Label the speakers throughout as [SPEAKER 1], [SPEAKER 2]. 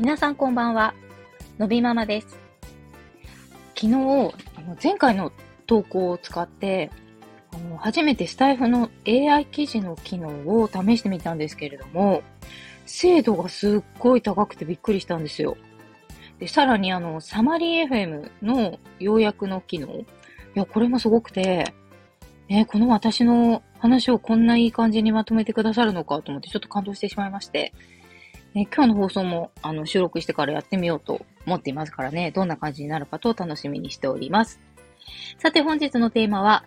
[SPEAKER 1] 皆さんこんばんは。のびママです。昨日、あの前回の投稿を使って、あの初めてスタイフの AI 記事の機能を試してみたんですけれども、精度がすっごい高くてびっくりしたんですよ。で、さらにあの、サマリー FM の要約の機能。いや、これもすごくて、えこの私の話をこんないい感じにまとめてくださるのかと思ってちょっと感動してしまいまして、ね、今日の放送もあの収録してからやってみようと思っていますからね、どんな感じになるかと楽しみにしております。さて本日のテーマは、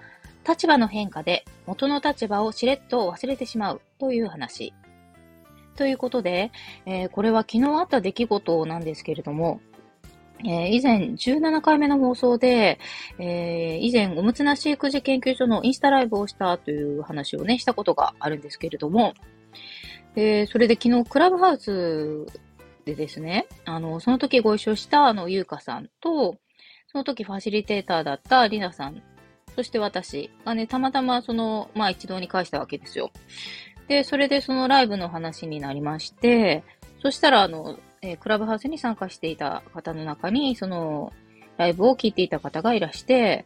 [SPEAKER 1] 立場の変化で元の立場をしれっと忘れてしまうという話。ということで、えー、これは昨日あった出来事なんですけれども、えー、以前17回目の放送で、えー、以前おむつなし育児研究所のインスタライブをしたという話をね、したことがあるんですけれども、えー、それで昨日クラブハウスでですね、あの、その時ご一緒したあの、ゆうかさんと、その時ファシリテーターだったりなさん、そして私がね、たまたまその、まあ一堂に会したわけですよ。で、それでそのライブの話になりまして、そしたらあの、えー、クラブハウスに参加していた方の中に、その、ライブを聞いていた方がいらして、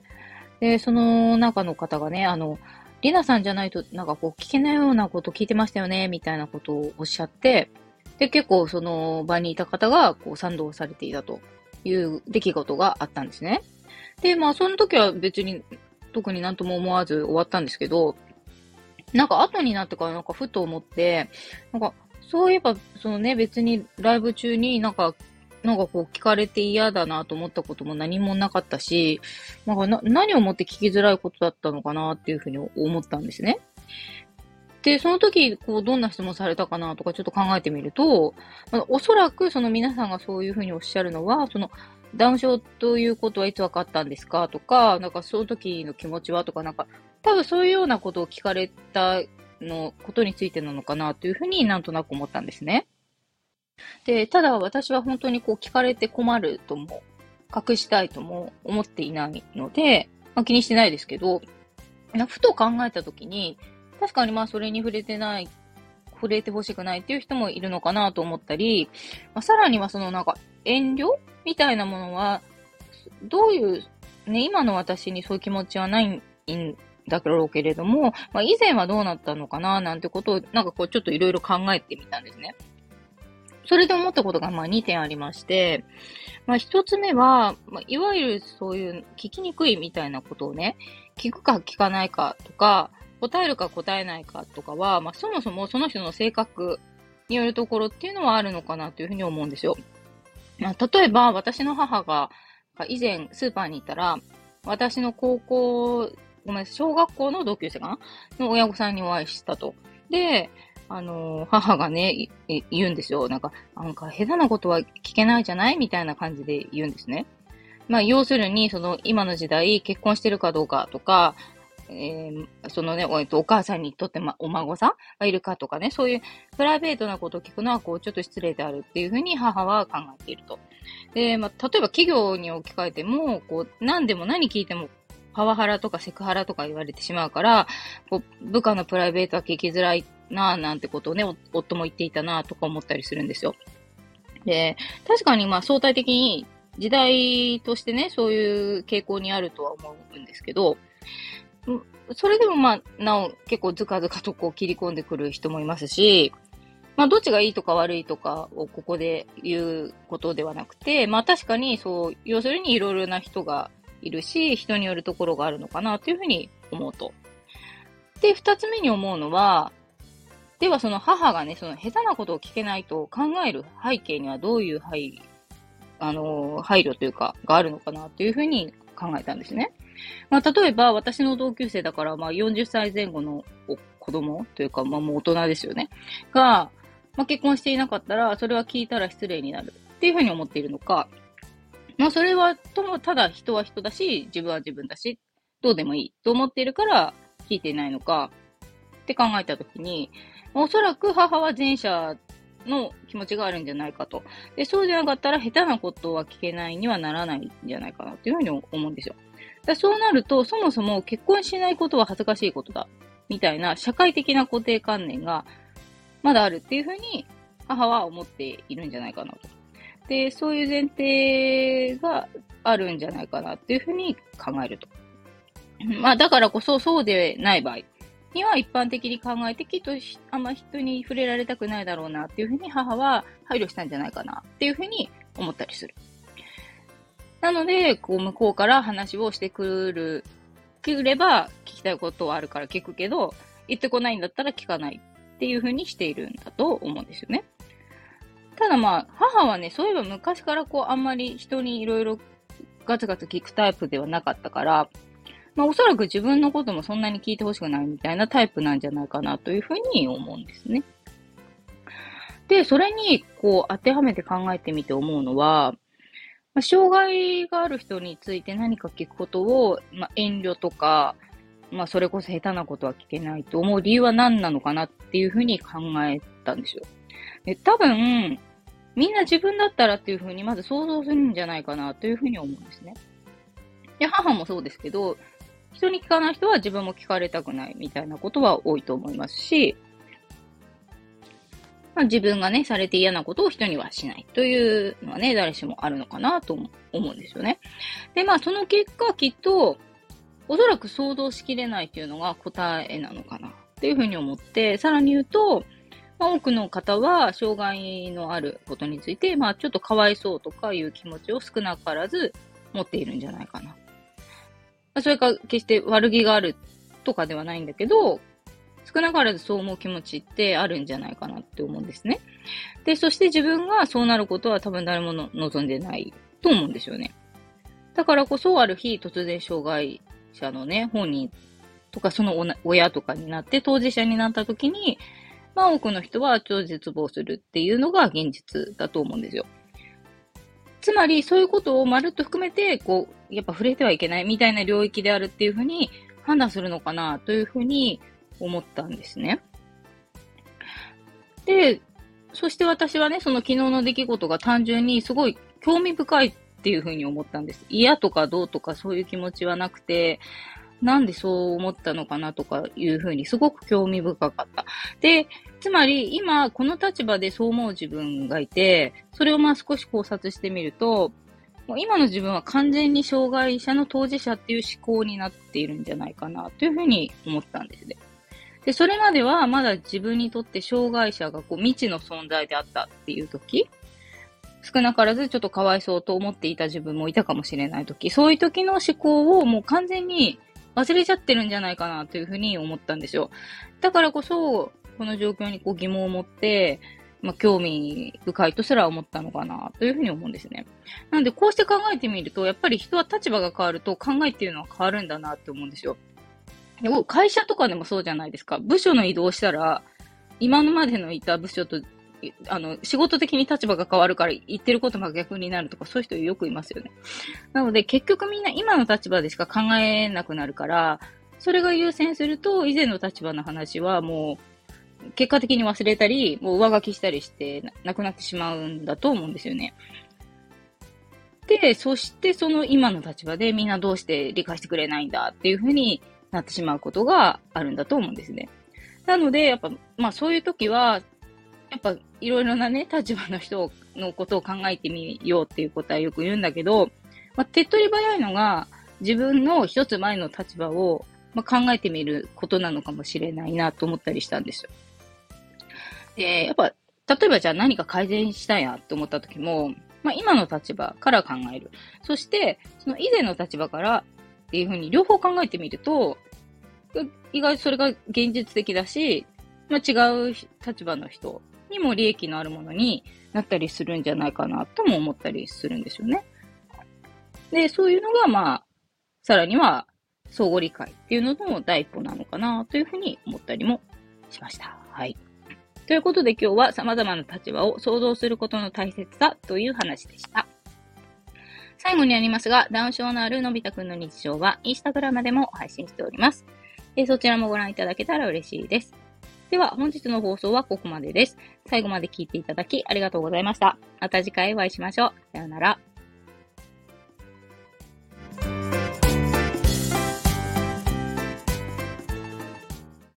[SPEAKER 1] で、その中の方がね、あの、リナさんじゃないと、なんかこう、聞けないようなこと聞いてましたよね、みたいなことをおっしゃって、で、結構その場にいた方が、こう、賛同されていたという出来事があったんですね。で、まあ、その時は別に、特になんとも思わず終わったんですけど、なんか後になってからなんかふと思って、なんかそういえば、そのね、別にライブ中になんか、なんかこう聞かれて嫌だなと思ったことも何もなかったし、なんかな何をもって聞きづらいことだったのかなっていうふうに思ったんですね。で、その時、こう、どんな質問されたかなとかちょっと考えてみると、まあ、おそらくその皆さんがそういうふうにおっしゃるのは、その、ダウン症ということはいつ分かったんですかとか、なんかその時の気持ちはとか、なんか、多分そういうようなことを聞かれたのことについてなのかなというふうになんとなく思ったんですね。で、ただ私は本当にこう聞かれて困るとも、隠したいとも思っていないので、まあ、気にしてないですけど、ふと考えたときに、確かにまあそれに触れてない、触れてほしくないっていう人もいるのかなと思ったり、まあ、さらにはそのなんか遠慮？みたいなものは、どういう、ね、今の私にそういう気持ちはないんだろうけれども、まあ、以前はどうなったのかななんてことを、なんかこうちょっといろいろ考えてみたんですね。それで思ったことがまあ2点ありまして、まあ1つ目は、まあ、いわゆるそういう聞きにくいみたいなことをね、聞くか聞かないかとか、答えるか答えないかとかは、まあそもそもその人の性格によるところっていうのはあるのかなというふうに思うんですよ。まあ、例えば私の母が以前スーパーに行ったら、私の高校ごめん、小学校の同級生かな？の親御さんにお会いしたと。で、あの、母がね、言うんですよ。なんか、なんか下手なことは聞けないじゃないみたいな感じで言うんですね。まあ、要するに、その、今の時代、結婚してるかどうかとか、えー、そのね、おお母さんにとって、ま、お孫さんがいるかとかね、そういうプライベートなことを聞くのは、こう、ちょっと失礼であるっていうふうに母は考えていると。で、まあ、例えば企業に置き換えても、こう、何でも何聞いてもパワハラとかセクハラとか言われてしまうから、こう部下のプライベートは聞きづらいっなぁなんてことをね、夫も言っていたなぁとか思ったりするんですよ。で、確かにまあ相対的に時代としてね、そういう傾向にあるとは思うんですけど、それでもまあ、なお結構ずかずかとこう切り込んでくる人もいますし、まあどっちがいいとか悪いとかをここで言うことではなくて、まあ確かにそう、要するにいろいろな人がいるし、人によるところがあるのかなというふうに思うと。で、二つ目に思うのは、ではその母がね、その下手なことを聞けないと考える背景にはどういう配、あの、配慮というか、があるのかなというふうに考えたんですね。まあ、例えば私の同級生だから、まあ、40歳前後の子供というか、まあ、もう大人ですよね。が、まあ、結婚していなかったら、それは聞いたら失礼になるっていうふうに思っているのか、まあそれは、とも、ただ人は人だし、自分は自分だし、どうでもいいと思っているから聞いていないのかって考えたときに、おそらく母は前者の気持ちがあるんじゃないかと。で、そうじゃなかったら下手なことは聞けないにはならないんじゃないかなっていうふうに思うんですよ。だそうなると、そもそも結婚しないことは恥ずかしいことだ。みたいな社会的な固定観念がまだあるっていうふうに母は思っているんじゃないかなと。で、そういう前提があるんじゃないかなっていうふうに考えると。まあ、だからこそそうでない場合には一般的に考えてきっとあんま人に触れられたくないだろうなっていうふうに母は配慮したんじゃないかなっていうふうに思ったりする。なので、こう向こうから話をしてくる、くれば聞きたいことはあるから聞くけど、言ってこないんだったら聞かないっていうふうにしているんだと思うんですよね。ただまあ、母はね、そういえば昔からこう、あんまり人にいろいろガツガツ聞くタイプではなかったから、まあおそらく自分のこともそんなに聞いてほしくないみたいなタイプなんじゃないかなというふうに思うんですね。で、それにこう当てはめて考えてみて思うのは、まあ、障害がある人について何か聞くことを、まあ、遠慮とか、まあそれこそ下手なことは聞けないと思う理由は何なのかなっていうふうに考えたんですよ。で多分、みんな自分だったらっていうふうにまず想像するんじゃないかなというふうに思うんですね。で、母もそうですけど、人に聞かない人は自分も聞かれたくないみたいなことは多いと思いますし、まあ、自分がね、されて嫌なことを人にはしないというのはね、誰しもあるのかなと思うんですよね。で、まあその結果きっと、おそらく想像しきれないっていうのが答えなのかなっていうふうに思って、さらに言うと、まあ、多くの方は障害のあることについて、まあちょっとかわいそうとかいう気持ちを少なからず持っているんじゃないかな。まそれか決して悪気があるとかではないんだけど、少なからずそう思う気持ちってあるんじゃないかなって思うんですね。で、そして自分がそうなることは多分誰も望んでないと思うんですよね。だからこそある日突然障害者のね、本人とかその親とかになって当事者になった時に、まあ多くの人は超絶望するっていうのが現実だと思うんですよ。つまりそういうことをまるっと含めて、こう、やっぱ触れてはいけないみたいな領域であるっていうふうに判断するのかなというふうに思ったんですね。で、そして私はね、その昨日の出来事が単純にすごい興味深いっていうふうに思ったんです。嫌とかどうとかそういう気持ちはなくて、なんでそう思ったのかなとかいうふうにすごく興味深かった。で、つまり今この立場でそう思う自分がいて、それをまあ少し考察してみると、もう今の自分は完全に障害者の当事者っていう思考になっているんじゃないかなというふうに思ったんですね。で、それまではまだ自分にとって障害者がこう未知の存在であったっていう時、少なからずちょっとかわいそうと思っていた自分もいたかもしれない時、そういう時の思考をもう完全に忘れちゃってるんじゃないかなというふうに思ったんですよ。だからこそ、この状況にこう疑問を持って、まあ、興味深いとすら思ったのかなというふうに思うんですね。なので、こうして考えてみると、やっぱり人は立場が変わると考えていうのは変わるんだなって思うんですよ。会社とかでもそうじゃないですか。部署の移動したら、今までのいた部署と、あの、仕事的に立場が変わるから言ってることが逆になるとか、そういう人よくいますよね。なので、結局みんな今の立場でしか考えなくなるから、それが優先すると、以前の立場の話はもう、結果的に忘れたり、もう上書きしたりしてなくなってしまうんだと思うんですよね。で、そしてその今の立場でみんなどうして理解してくれないんだっていうふうになってしまうことがあるんだと思うんですね。なので、やっぱ、まあそういう時は、やっぱいろいろなね、立場の人のことを考えてみようっていうことはよく言うんだけど、まあ手っ取り早いのが自分の一つ前の立場を、まあ、考えてみることなのかもしれないなと思ったりしたんですよ。で、やっぱ、例えばじゃあ何か改善したいなって思った時も、まあ今の立場から考える。そして、その以前の立場からっていうふうに両方考えてみると、意外とそれが現実的だし、まあ、違う立場の人にも利益のあるものになったりするんじゃないかなとも思ったりするんですよね。で、そういうのが、まあ、さらには相互理解っていうのも第一歩なのかなというふうに思ったりもしました。はい。ということで今日は様々な立場を想像することの大切さという話でした。最後にありますが、ダウン症のあるのび太くんの日常はインスタグラムでも配信しております。えそちらもご覧いただけたら嬉しいです。では、本日の放送はここまでです。最後まで聞いていただきありがとうございました。また次回お会いしましょう。さようなら。